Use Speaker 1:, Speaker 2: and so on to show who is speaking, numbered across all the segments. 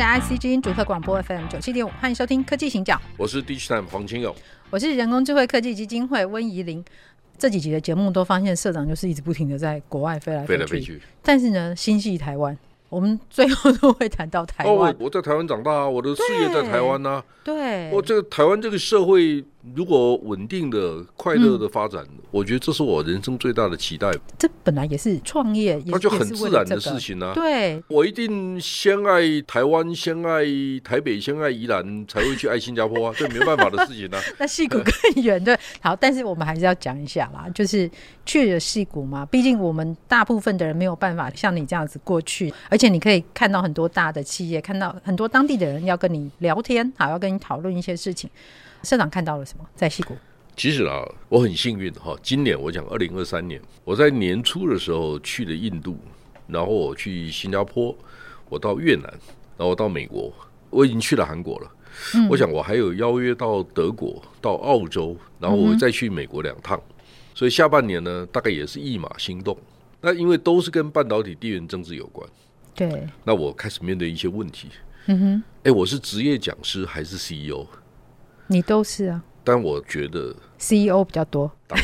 Speaker 1: 是 IC 之音主客广播 FM 九七点五，欢迎收听《科技行脚》。
Speaker 2: 我是 Digitime 黄清勇。
Speaker 1: 我是人工智慧科技基金会温怡玲，这几集的节目都发现社长就是一直不停的在国外飞来飞去，飞来飞去，但是呢，心系台湾。我们最后都会谈到台湾。
Speaker 2: 哦，我在台湾长大啊，我的事业在台湾呢、啊。
Speaker 1: 对，
Speaker 2: 我这个台湾这个社会如果稳定的、快乐的发展、嗯，我觉得这是我人生最大的期待。
Speaker 1: 这本来也是创业，
Speaker 2: 那就很自然的事情啊。
Speaker 1: 对，
Speaker 2: 我一定先爱台湾，先爱台北，先爱宜兰，才会去爱新加坡啊，这没办法的事情啊。
Speaker 1: 那戏谷更远，对。好，但是我们还是要讲一下啦，就是去了戏谷嘛，毕竟我们大部分的人没有办法像你这样子过去，而且你可以看到很多大的企业，看到很多当地的人要跟你聊天，好，要跟你讨论一些事情。社长看到了什么？在西谷？
Speaker 2: 其实啊，我很幸运哈。今年我讲二零二三年，我在年初的时候去了印度，然后我去新加坡，我到越南，然后到美国，我已经去了韩国了。嗯。我想我还有邀约到德国、到澳洲，然后我再去美国两趟。嗯。所以下半年呢，大概也是一马心动。那因为都是跟半导体、地缘政治有关。
Speaker 1: 对。那
Speaker 2: 我开始面对一些问题。
Speaker 1: 嗯哼。
Speaker 2: 哎，我是职业讲师还是 CEO？
Speaker 1: 你都是啊，
Speaker 2: 但我觉得
Speaker 1: CEO 比较多。
Speaker 2: 当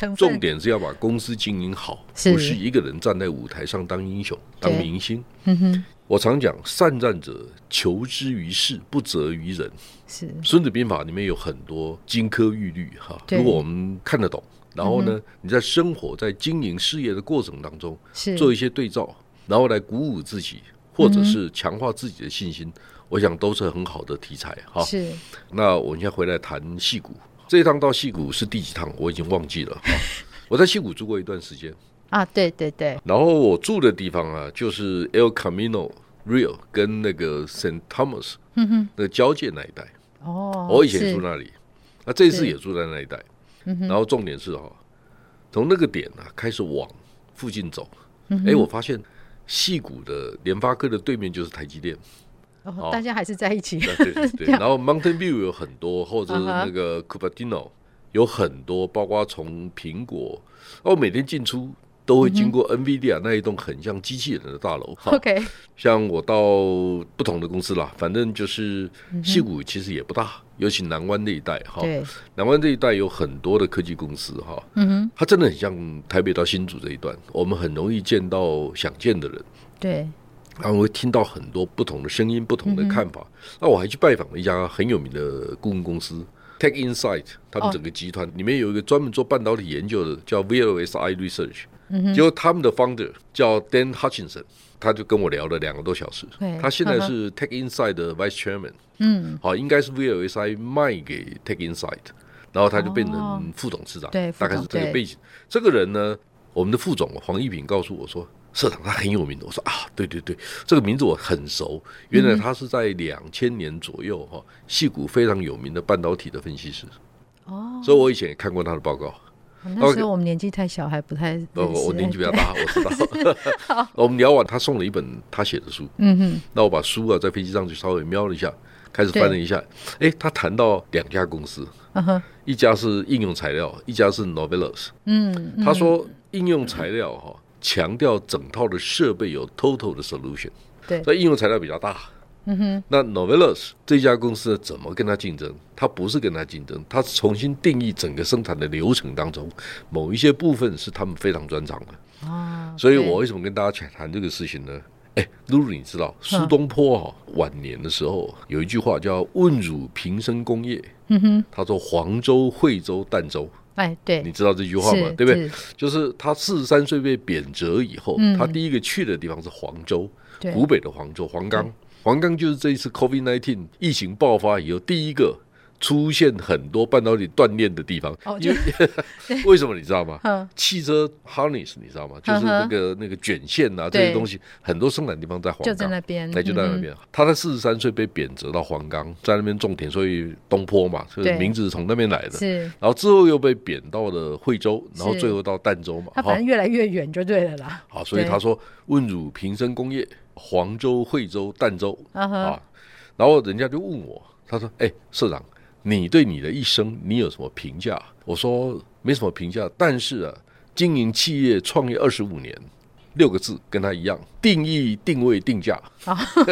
Speaker 2: 然，重点是要把公司经营好，不是一个人站在舞台上当英雄、当明星。
Speaker 1: 嗯哼，
Speaker 2: 我常讲，善战者求之于事，不责于人。
Speaker 1: 是《
Speaker 2: 孙子兵法》里面有很多金科玉律哈，如果我们看得懂，然后呢，你在生活在经营事业的过程当中，做一些对照，然后来鼓舞自己，或者是强化自己的信心。我想都是很好的题材哈。
Speaker 1: 是。
Speaker 2: 那我们现在回来谈戏谷。这一趟到矽谷是第几趟？我已经忘记了。我在矽谷住过一段时间。
Speaker 1: 啊，对对对。
Speaker 2: 然后我住的地方啊，就是 El Camino Real 跟那个 Saint Thomas，嗯哼，那个交界那一带。
Speaker 1: 哦。
Speaker 2: 我以前住那里，那这一次也住在那一带。嗯哼。然后重点是哈，从那个点呢、啊、开始往附近走，哎、嗯，我发现戏谷的联发科的对面就是台积电。
Speaker 1: 哦，大家还是在一起。
Speaker 2: 对对对。然后 Mountain View 有很多，或者是那个 Cupertino 有很多，包括从苹果，哦，每天进出都会经过 NVIDIA 那一栋很像机器人的大楼。
Speaker 1: OK。
Speaker 2: 像我到不同的公司啦，反正就是戏谷其实也不大，尤其南湾那一带哈。对。南湾这一带有很多的科技公司哈。嗯哼。它真的很像台北到新竹这一段，我们很容易见到想见的人。
Speaker 1: 对。
Speaker 2: 然后会听到很多不同的声音、不同的看法。嗯、那我还去拜访了一家很有名的顾问公司 TechInsight，他们整个集团里面有一个专门做半导体研究的，叫 VLSI Research。嗯，结果他们的 founder 叫 Dan Hutchinson，他就跟我聊了两个多小时。他现在是 TechInsight 的 Vice Chairman。嗯，好，应该是 VLSI 卖给 TechInsight，然后他就变成副董事长。对，大概是这个背景。这个人呢，我们的副总黄一平告诉我说。社长他很有名的，我说啊，对对对，这个名字我很熟。原来他是在两千年左右哈，矽谷非常有名的半导体的分析师。哦，所以我以前也看过他的报告。
Speaker 1: 那时候我们年纪太小，还不太。
Speaker 2: 不，我年纪比较大，我知道。我们聊完，他送了一本他写的书。嗯哼。那我把书啊，在飞机上就稍微瞄了一下，开始翻了一下。哎，他谈到两家公司，一家是应用材料，一家是 Novellus。嗯。他说应用材料哈。强调整套的设备有 total 的 solution，
Speaker 1: 对，
Speaker 2: 所以应用材料比较大。嗯哼，那 Novellus 这家公司怎么跟他竞争？他不是跟他竞争，他是重新定义整个生产的流程当中某一些部分是他们非常专长的。啊，所以我为什么跟大家谈这个事情呢？哎，露露，你知道苏东坡哈、哦、晚年的时候有一句话叫“问汝平生功业”，嗯哼，他说黄州、惠州、儋州。
Speaker 1: 哎，对，
Speaker 2: 你知道这句话吗？对不对？就是他四十三岁被贬谪以后，嗯，他第一个去的地方是黄州，湖北的黄州，黄冈。黄冈就是这一次 COVID-19 疫情爆发以后第一个出现很多半导体断链的地方，
Speaker 1: 哦、
Speaker 2: 因为 为什么你知道吗？
Speaker 1: 嗯、
Speaker 2: 汽车 harness 你知道吗？就是那个那个卷线啊，这些东西很多生产地方在黄冈，
Speaker 1: 就在那边，
Speaker 2: 那就在那边。嗯、他在四十三岁被贬谪到黄冈，在那边种田，所以东坡嘛，所以名字是从那边来的。
Speaker 1: 是，
Speaker 2: 然后之后又被贬到了惠州，然后最后到儋州嘛。
Speaker 1: 他反正越来越远就对了啦。
Speaker 2: 好，所以他说问汝平生功业，黄州、惠州、儋州啊。然后人家就问我，他说：“哎，社长。”你对你的一生，你有什么评价？我说没什么评价，但是啊，经营企业创业二十五年，六个字跟他一样：定义、定位、定价。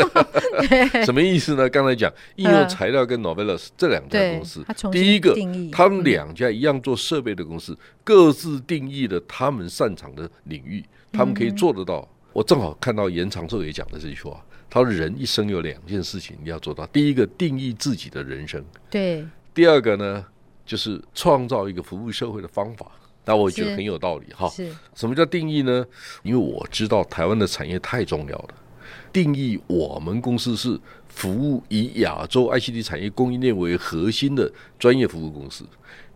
Speaker 2: 什么意思呢？刚才讲应用材料跟 Novellus 这两家公司，第一个，他们两家一样做设备的公司，各自定义了他们擅长的领域，他们可以做得到。我正好看到严长寿也讲的这句话。他说：“人一生有两件事情你要做到，第一个定义自己的人生，
Speaker 1: 对；
Speaker 2: 第二个呢，就是创造一个服务社会的方法。那我觉得很有道理哈。
Speaker 1: 是，
Speaker 2: 什么叫定义呢？因为我知道台湾的产业太重要了。定义我们公司是服务以亚洲 ICT 产业供应链为核心的专业服务公司。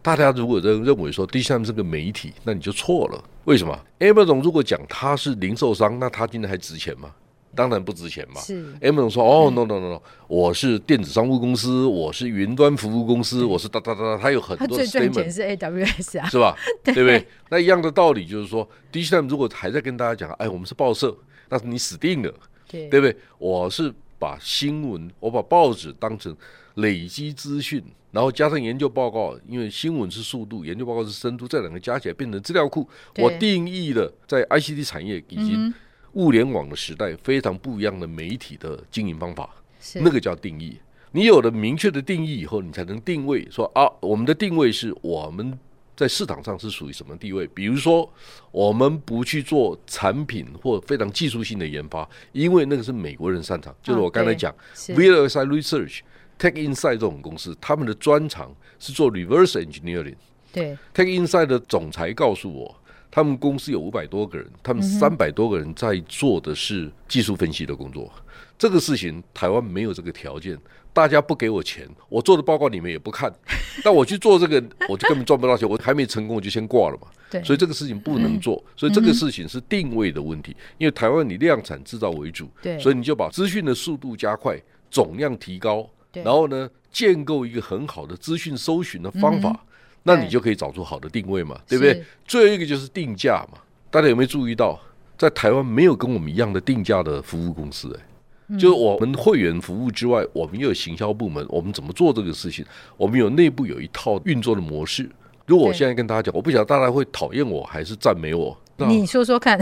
Speaker 2: 大家如果认认为说 DCM 是个媒体，那你就错了。为什么？Amazon 如果讲他是零售商，那他今天还值钱吗？”当然不值钱嘛。
Speaker 1: 是
Speaker 2: ，Amazon 说：“哦，no no no no，我是电子商务公司，我是云端服务公司，我是哒哒哒哒。”他有很多 statement。
Speaker 1: 最赚钱是 AWS 啊，
Speaker 2: 是吧？对不对？那一样的道理就是说，DCM 如果还在跟大家讲，哎，我们是报社，那你死定了，对不对？我是把新闻，我把报纸当成累积资讯，然后加上研究报告，因为新闻是速度，研究报告是深度，这两个加起来变成资料库。我定义了在 ICT 产业已经。物联网的时代，非常不一样的媒体的经营方法，那个叫定义。你有了明确的定义以后，你才能定位说啊，我们的定位是我们在市场上是属于什么地位。比如说，我们不去做产品或非常技术性的研发，因为那个是美国人擅长。就是我刚才讲，VLSI Research、TechInsight 这种公司，他们的专长是做 Reverse Engineering。
Speaker 1: 对
Speaker 2: ，TechInsight 的总裁告诉我。他们公司有五百多个人，他们三百多个人在做的是技术分析的工作。嗯、这个事情台湾没有这个条件，大家不给我钱，我做的报告你们也不看，但我去做这个，我就根本赚不到钱，我还没成功我就先挂了嘛。对，所以这个事情不能做，所以这个事情是定位的问题。因为台湾你量产制造为主，对，所以你就把资讯的速度加快，总量提高，然后呢，建构一个很好的资讯搜寻的方法。嗯那你就可以找出好的定位嘛，对不对？最后一个就是定价嘛。大家有没有注意到，在台湾没有跟我们一样的定价的服务公司？哎，就是我们会员服务之外，我们又有行销部门，我们怎么做这个事情？我们有内部有一套运作的模式。如果我现在跟大家讲，我不晓得大家会讨厌我还是赞美我。
Speaker 1: 你说说看，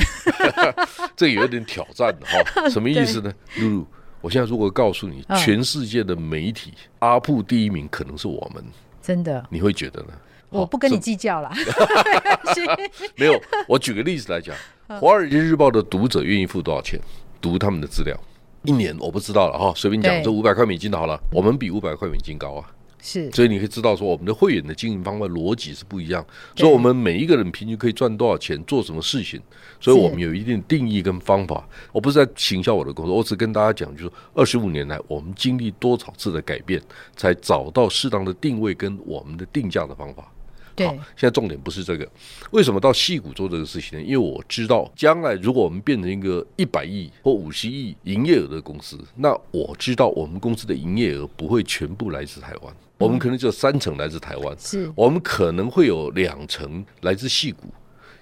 Speaker 2: 这个有点挑战哈。什么意思呢？露露，我现在如果告诉你，全世界的媒体阿布第一名可能是我们，
Speaker 1: 真的，
Speaker 2: 你会觉得呢？
Speaker 1: 我不跟你计较了。
Speaker 2: 没有，我举个例子来讲，《华尔街日报》的读者愿意付多少钱读他们的资料？一年我不知道了哈，随便讲，这五百块美金的好了，我们比五百块美金高啊。
Speaker 1: 是，
Speaker 2: 所以你可以知道说，我们的会员的经营方法逻辑是不一样，所以我们每一个人平均可以赚多少钱，做什么事情，所以我们有一定定义跟方法。我不是在行销我的工作，我只跟大家讲，就是二十五年来，我们经历多少次的改变，才找到适当的定位跟我们的定价的方法。好，现在重点不是这个。为什么到戏谷做这个事情呢？因为我知道，将来如果我们变成一个一百亿或五十亿营业额的公司，那我知道我们公司的营业额不会全部来自台湾，我们可能只有三成来自台湾，是我们可能会有两成来自戏谷，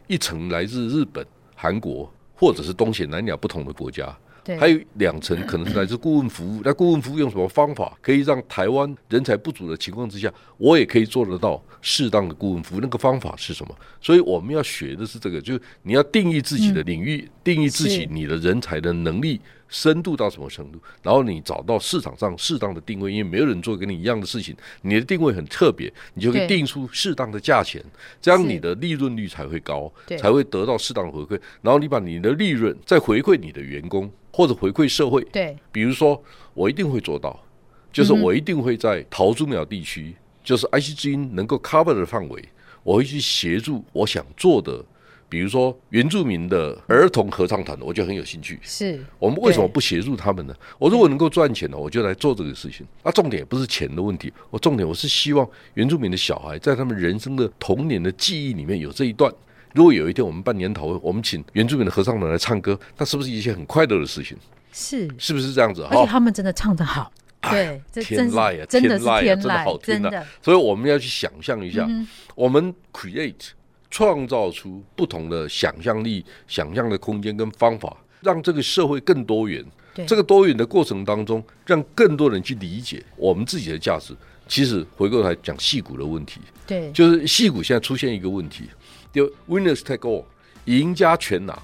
Speaker 2: 一成来自日本、韩国或者是东西南亚不同的国家。还有两层可能是来自顾问服务，那顾问服务用什么方法可以让台湾人才不足的情况之下，我也可以做得到适当的顾问服务？那个方法是什么？所以我们要学的是这个，就是你要定义自己的领域，定义自己你的人才的能力。深度到什么程度？然后你找到市场上适当的定位，因为没有人做跟你一样的事情，你的定位很特别，你就可以定出适当的价钱，这样你的利润率才会高，才会得到适当的回馈。然后你把你的利润再回馈你的员工或者回馈社会。对，比如说我一定会做到，就是我一定会在桃竹苗地区，就是 IC 之音能够 cover 的范围，我会去协助我想做的。比如说原住民的儿童合唱团，我就很有兴趣。
Speaker 1: 是
Speaker 2: 我们为什么不协助他们呢？我如果能够赚钱呢，我就来做这个事情。那重点也不是钱的问题，我重点我是希望原住民的小孩在他们人生的童年的记忆里面有这一段。如果有一天我们办研讨会，我们请原住民的合唱团来唱歌，那是不是一件很快乐的事情？
Speaker 1: 是，
Speaker 2: 是不是这样子？
Speaker 1: 而且他们真的唱得好，对，
Speaker 2: 天籁啊，
Speaker 1: 真的是天籁，
Speaker 2: 真的好听的。所以我们要去想象一下，我们 create 创造出不同的想象力、想象的空间跟方法，让这个社会更多元。这个多元的过程当中，让更多人去理解我们自己的价值。其实回过头来讲戏骨的问题，
Speaker 1: 对，
Speaker 2: 就是戏骨现在出现一个问题。就 winners take all，赢家全拿，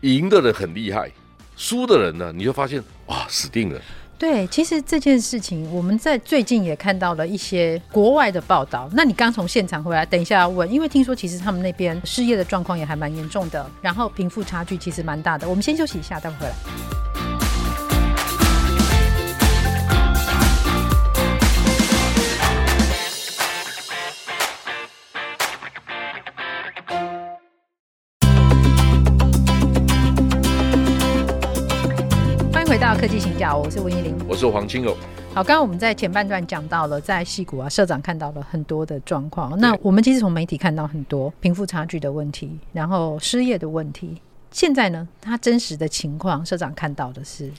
Speaker 2: 赢的人很厉害，输的人呢，你就发现哇，死定了。
Speaker 1: 对，其实这件事情我们在最近也看到了一些国外的报道。那你刚从现场回来，等一下要问，因为听说其实他们那边失业的状况也还蛮严重的，然后贫富差距其实蛮大的。我们先休息一下，待会回来。我是温怡玲，
Speaker 2: 我是黄清友。
Speaker 1: 好，刚刚我们在前半段讲到了，在戏谷啊，社长看到了很多的状况。那我们其实从媒体看到很多贫富差距的问题，然后失业的问题。现在呢，他真实的情况，社长看到的是，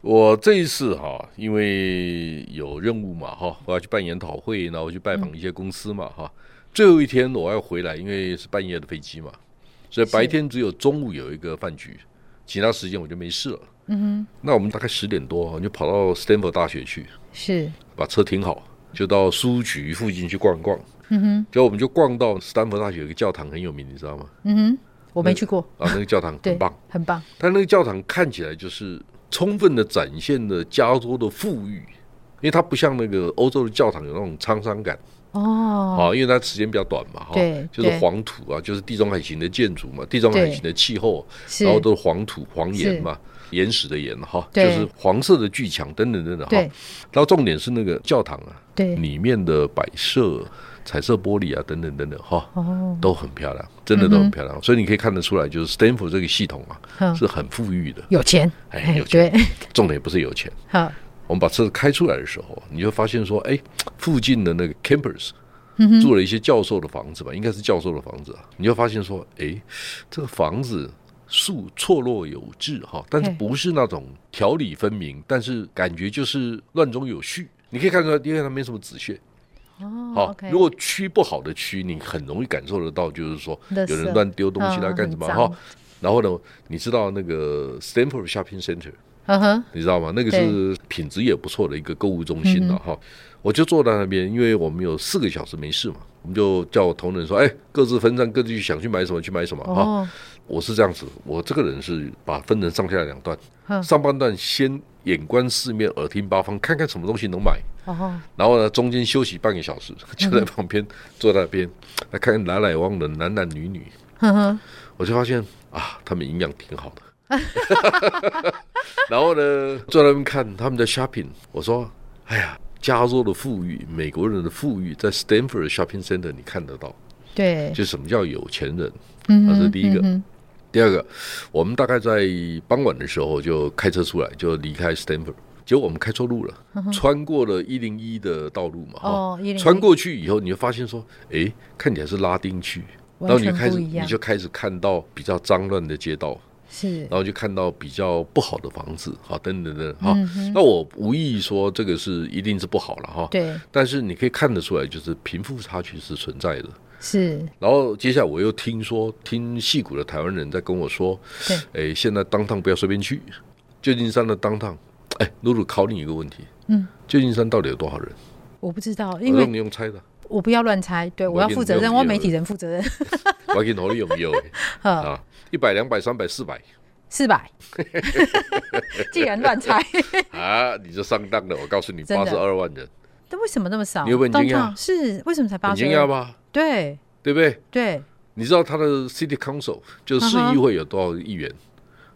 Speaker 2: 我这一次哈，因为有任务嘛哈，我要去办研讨会，然后去拜访一些公司嘛哈。嗯、最后一天我要回来，因为是半夜的飞机嘛，所以白天只有中午有一个饭局，其他时间我就没事了。嗯哼，那我们大概十点多就跑到 Stanford 大学去，
Speaker 1: 是。把
Speaker 2: 车停好，就到书局附近去逛一逛。嗯哼，结果我们就逛到 Stanford 大学有一个教堂很有名，你知道吗？
Speaker 1: 嗯哼，我没去过。
Speaker 2: 啊，那个教堂很棒，
Speaker 1: 很棒。
Speaker 2: 但那个教堂看起来就是充分的展现了加州的富裕，因为它不像那个欧洲的教堂有那种沧桑感。哦，好，因为它时间比较短嘛，哈，就是黄土啊，就是地中海型的建筑嘛，地中海型的气候，然后都是黄土黄岩嘛。岩石的岩哈，就是黄色的巨墙等等等等哈。然后重点是那个教堂啊，对，里面的摆设、彩色玻璃啊等等等等哈，都很漂亮，真的都很漂亮。所以你可以看得出来，就是 Stanford 这个系统啊，是很富裕的，
Speaker 1: 有钱，
Speaker 2: 哎，有钱。重点不是有钱。好，我们把车子开出来的时候，你就发现说，哎，附近的那个 campus，住了一些教授的房子吧，应该是教授的房子啊。你就发现说，哎，这个房子。树错落有致哈，但是不是那种条理分明，但是感觉就是乱中有序。你可以看出来，因为它没什么子穴。哦，好，如果区不好的区，你很容易感受得到，就是说有人乱丢东西来干什么哈。然后呢，你知道那个 Stanford Shopping Center，你知道吗？那个是品质也不错的一个购物中心了哈。我就坐在那边，因为我们有四个小时没事嘛，我们就叫我同仁说，哎，各自分散，各自去想去买什么去买什么哈。我是这样子，我这个人是把分成上下两段，上半段先眼观四面，耳听八方，看看什么东西能买，然后呢，中间休息半个小时，就在旁边坐在那边来看来来往的男男女女，我就发现啊，他们营养挺好的，然后呢，坐在那边看他们的 shopping，我说，哎呀，加州的富裕，美国人的富裕，在 Stanford Shopping Center 你看得到，对，就什么叫有钱人，嗯这是第一个。第二个，我们大概在傍晚的时候就开车出来，就离开 Stanford，结果我们开错路了，穿过了一零一的道路嘛，哈，穿过去以后，你就发现说，哎，看起来是拉丁区，然后你就开始你就开始看到比较脏乱的街道，是，然后就看到比较不好的房子，好，等等等，哈，那我无意说这个是一定是不好了，哈，对，但是你可以看得出来，就是贫富差距是存在的。是，然后接下来我又听说，听戏谷的台湾人在跟我说，对，哎，现在 downtown 不要随便去，旧金山的 downtown，哎，露露考你一个问题，嗯，旧金山到底有多少人？
Speaker 1: 我不知道，因为
Speaker 2: 让你用猜的，
Speaker 1: 我不要乱猜，对，我要负责任，我媒体人负责任，
Speaker 2: 我给你努力有没有？啊，一百、两百、三百、四百，
Speaker 1: 四百，既然乱猜，
Speaker 2: 啊，你就上当了，我告诉你，八十二万人。
Speaker 1: 但为什么那么少？
Speaker 2: 你有没有惊讶？
Speaker 1: 是为什么才八十？
Speaker 2: 惊讶吧？
Speaker 1: 对，
Speaker 2: 对不对？
Speaker 1: 对。
Speaker 2: 你知道他的 City Council 就是市议会有多少个议员？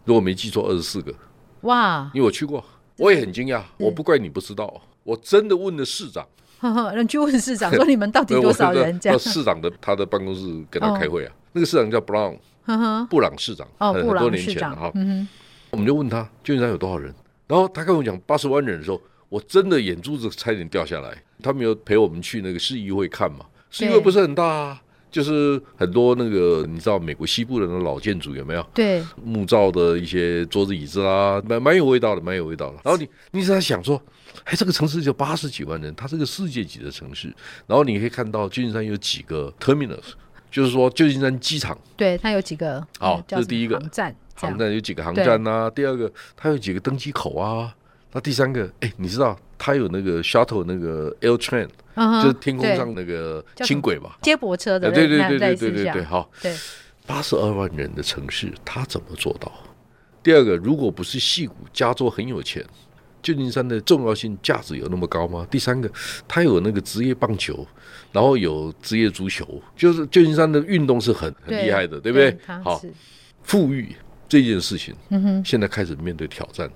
Speaker 2: 如果没记错，二十四个。哇！因为我去过，我也很惊讶。我不怪你不知道，我真的问了市长。
Speaker 1: 你去问市长说你们到底多少人？这样。
Speaker 2: 市长的他的办公室跟他开会啊。那个市长叫 Brown，
Speaker 1: 呵呵
Speaker 2: 布朗市长，
Speaker 1: 哦，
Speaker 2: 很多年前了哈。
Speaker 1: 嗯
Speaker 2: 我们就问他旧金山有多少人，然后他跟我讲八十万人的时候，我真的眼珠子差点掉下来。他没有陪我们去那个市议会看嘛，市议会不是很大啊，就是很多那个你知道美国西部的那老建筑有没有？
Speaker 1: 对，
Speaker 2: 木造的一些桌子椅子啊，蛮蛮有味道的，蛮有味道的。然后你你在想说，哎，这个城市就八十几万人，它是个世界级的城市。然后你可以看到旧金山有几个 terminus，就是说旧金山机场，
Speaker 1: 对，它有几个
Speaker 2: 好
Speaker 1: 嗯
Speaker 2: 这是第一个
Speaker 1: 航站，
Speaker 2: 航站有几个航站啊？第二个，它有几个登机口啊？那第三个，哎，你知道它有那个 shuttle 那个 air train，
Speaker 1: 嗯，
Speaker 2: 就是天空上那个轻轨吧？
Speaker 1: 接驳车的，
Speaker 2: 对对对对对对对，好，
Speaker 1: 对，
Speaker 2: 八十二万人的城市，他怎么做到？第二个，如果不是戏骨，加州很有钱，旧金山的重要性价值有那么高吗？第三个，他有那个职业棒球，然后有职业足球，就是旧金山的运动是很很厉害的，对不对？好，富裕这件事情，嗯哼，现在开始面对挑战。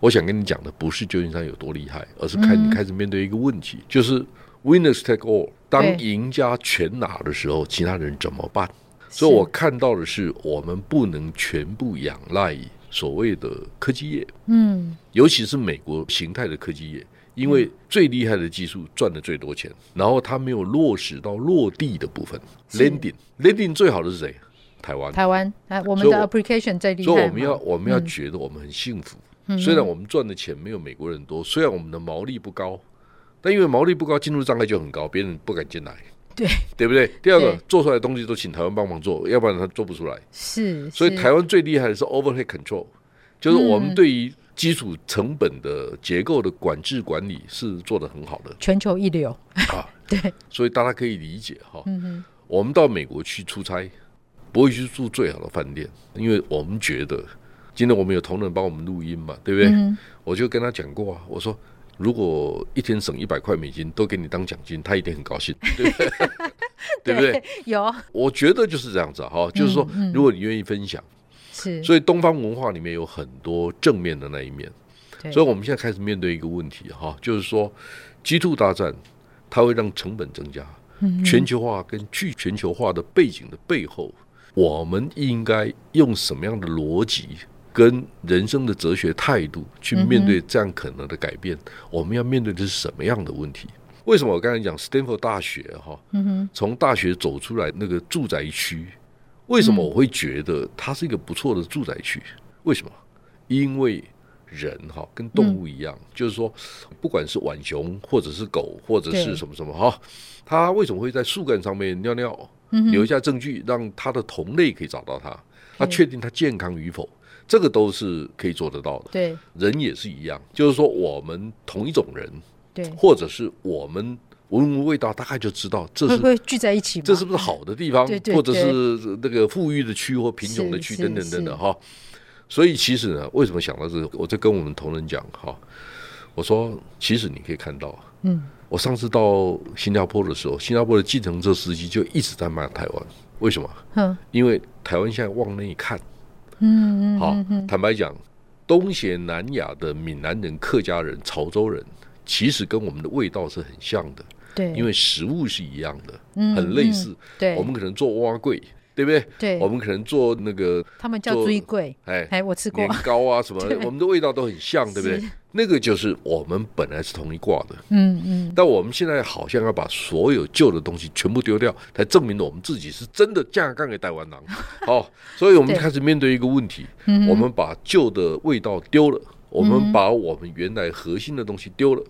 Speaker 2: 我想跟你讲的不是旧金山有多厉害，而是开你开始面对一个问题，就是 winners take all。当赢家全拿的时候，其他人怎么办？所以我看到的是，我们不能全部仰赖所谓的科技业，嗯，尤其是美国形态的科技业，因为最厉害的技术赚的最多钱，然后它没有落实到落地的部分。Landing，Landing 最好的是谁？台湾，
Speaker 1: 台湾，我们的 application 最厉害。
Speaker 2: 所以我们要我们要觉得我们很幸福。虽然我们赚的钱没有美国人多，虽然我们的毛利不高，但因为毛利不高，进入障碍就很高，别人不敢进来，
Speaker 1: 对
Speaker 2: 对不对？第二个，做出来的东西都请台湾帮忙做，要不然他做不出来。
Speaker 1: 是，
Speaker 2: 所以台湾最厉害的是 overhead control，就是我们对于基础成本的结构的管制管理是做得很好的，
Speaker 1: 全球一流
Speaker 2: 啊。
Speaker 1: 对，
Speaker 2: 所以大家可以理解哈。嗯我们到美国去出差，不会去住最好的饭店，因为我们觉得。今天我们有同仁帮我们录音嘛，对不对？嗯、我就跟他讲过啊，我说如果一天省一百块美金都给你当奖金，他一定很高兴，对不对？对不对？
Speaker 1: 有，
Speaker 2: 我觉得就是这样子哈，就是说，如果你愿意分享，
Speaker 1: 是、嗯，
Speaker 2: 所以东方文化里面有很多正面的那一面，所以我们现在开始面对一个问题哈，就是说，G2 大战它会让成本增加，全球化跟去全球化的背景的背后，我们应该用什么样的逻辑？跟人生的哲学态度去面对这样可能的改变，我们要面对的是什么样的问题？为什么我刚才讲斯坦福大学哈，从大学走出来那个住宅区，为什么我会觉得它是一个不错的住宅区？为什么？因为人哈跟动物一样，就是说，不管是浣熊或者是狗或者是什么什么哈，它为什么会在树干上面尿尿，留下证据让它的同类可以找到它，它确定它健康与否？这个都是可以做得到的。
Speaker 1: 对，
Speaker 2: 人也是一样，就是说我们同一种人，
Speaker 1: 对，
Speaker 2: 或者是我们闻闻味道，大概就知道这是
Speaker 1: 会聚在一起，
Speaker 2: 这是不是好的地方，
Speaker 1: 对对对，
Speaker 2: 或者是那个富裕的区或贫穷的区等等等等哈。所以其实呢，为什么想到这个？我在跟我们同仁讲哈，我说其实你可以看到，嗯，我上次到新加坡的时候，新加坡的计程车司机就一直在骂台湾，为什么？嗯，因为台湾现在往内看。嗯，好，坦白讲，东协南亚的闽南人、客家人、潮州人，其实跟我们的味道是很像的，
Speaker 1: 对，
Speaker 2: 因为食物是一样的，很类似，
Speaker 1: 对，
Speaker 2: 我们可能做碗粿，对不对？
Speaker 1: 对，
Speaker 2: 我们可能做那个，
Speaker 1: 他们叫水粿，
Speaker 2: 哎
Speaker 1: 哎，我吃过。
Speaker 2: 年糕啊什么，我们的味道都很像，对不对？那个就是我们本来是同一挂的，嗯嗯，但我们现在好像要把所有旧的东西全部丢掉，才证明了我们自己是真的架杠给台湾狼。哦，所以我们就开始面对一个问题：我们把旧的味道丢了，我们把我们原来核心的东西丢了。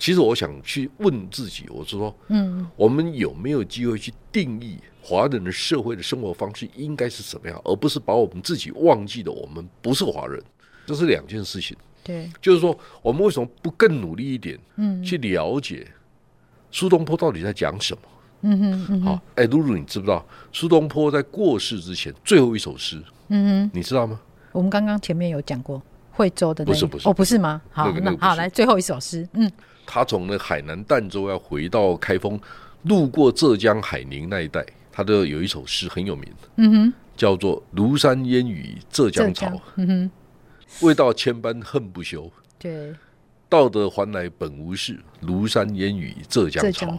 Speaker 2: 其实我想去问自己，我是说，嗯，我们有没有机会去定义华人的社会的生活方式应该是什么样，而不是把我们自己忘记了我们不是华人，这是两件事情。
Speaker 1: 对，
Speaker 2: 就是说，我们为什么不更努力一点，嗯，去了解苏东坡到底在讲什么？嗯哼，嗯哼，好，哎，露露，你知不知道苏东坡在过世之前最后一首诗？嗯哼，你知道吗？
Speaker 1: 我们刚刚前面有讲过惠州的那个，
Speaker 2: 不是不是
Speaker 1: 哦，不是吗？好，那，那个、好，来最后一首诗，嗯，
Speaker 2: 他从那海南儋州要回到开封，路过浙江海宁那一带，他的有一首诗很有名，嗯哼，叫做《庐山烟雨浙江潮》，嗯哼。味道千般恨不休，
Speaker 1: 对，
Speaker 2: 道德还来本无事，庐山烟雨浙江潮，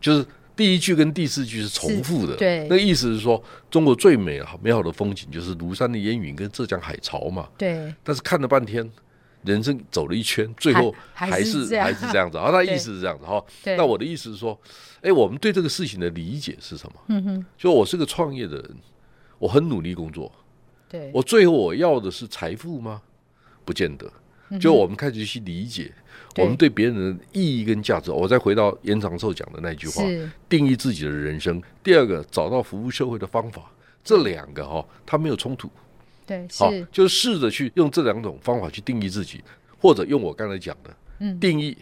Speaker 2: 就是第一句跟第四句是重复的，
Speaker 1: 对，
Speaker 2: 那个意思是说，中国最美好美好的风景就是庐山的烟云跟浙江海潮嘛，
Speaker 1: 对。
Speaker 2: 但是看了半天，人生走了一圈，最后还是还是这样子，啊，他 意思是这样子哈。那我的意思是说，哎，我们对这个事情的理解是什么？嗯哼，就我是个创业的人，我很努力工作，
Speaker 1: 对，
Speaker 2: 我最后我要的是财富吗？不见得。就我们开始去理解。我们对别人的意义跟价值，我再回到严长寿讲的那句话：定义自己的人生。第二个，找到服务社会的方法。这两个哈，它没有冲突。
Speaker 1: 对，
Speaker 2: 好，就是试着去用这两种方法去定义自己，或者用我刚才讲的，嗯，定义、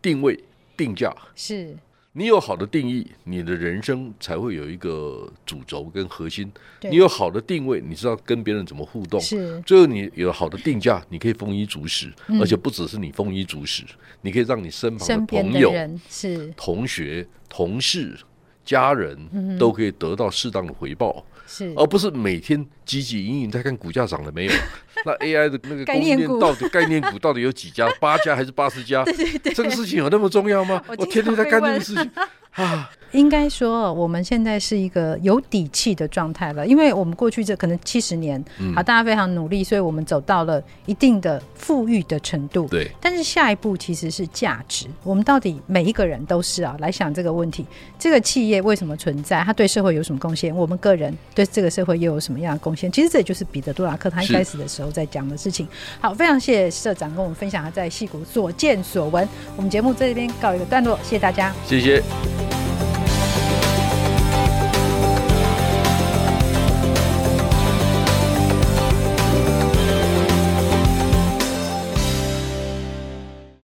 Speaker 2: 定位、定价。
Speaker 1: 是。
Speaker 2: 你有好的定义，你的人生才会有一个主轴跟核心。你有好的定位，你知道跟别人怎么互动。
Speaker 1: 是，
Speaker 2: 最后你有好的定价，你可以丰衣足食，而且不只是你丰衣足食，你可以让你身旁的朋友、
Speaker 1: 是
Speaker 2: 同学、同事、家人都可以得到适当的回报。
Speaker 1: 是，
Speaker 2: 而不是每天汲汲营营在看股价涨了没有。那 AI 的那个供应链到底概念股到底有几家？八家还是八十家？
Speaker 1: 对对对，
Speaker 2: 这个事情有那么重要吗？我天天在干这个事情啊。
Speaker 1: 应该说，我们现在是一个有底气的状态了，因为我们过去这可能七十年，好，大家非常努力，所以我们走到了一定的富裕的程度。
Speaker 2: 对。
Speaker 1: 但是下一步其实是价值，我们到底每一个人都是啊，来想这个问题：这个企业为什么存在？它对社会有什么贡献？我们个人对这个社会又有什么样的贡献？其实这也就是彼得·杜拉克他一开始的时候在讲的事情。好，非常谢谢社长跟我们分享他在戏谷所见所闻。我们节目在这边告一个段落，谢谢大家，
Speaker 2: 谢谢。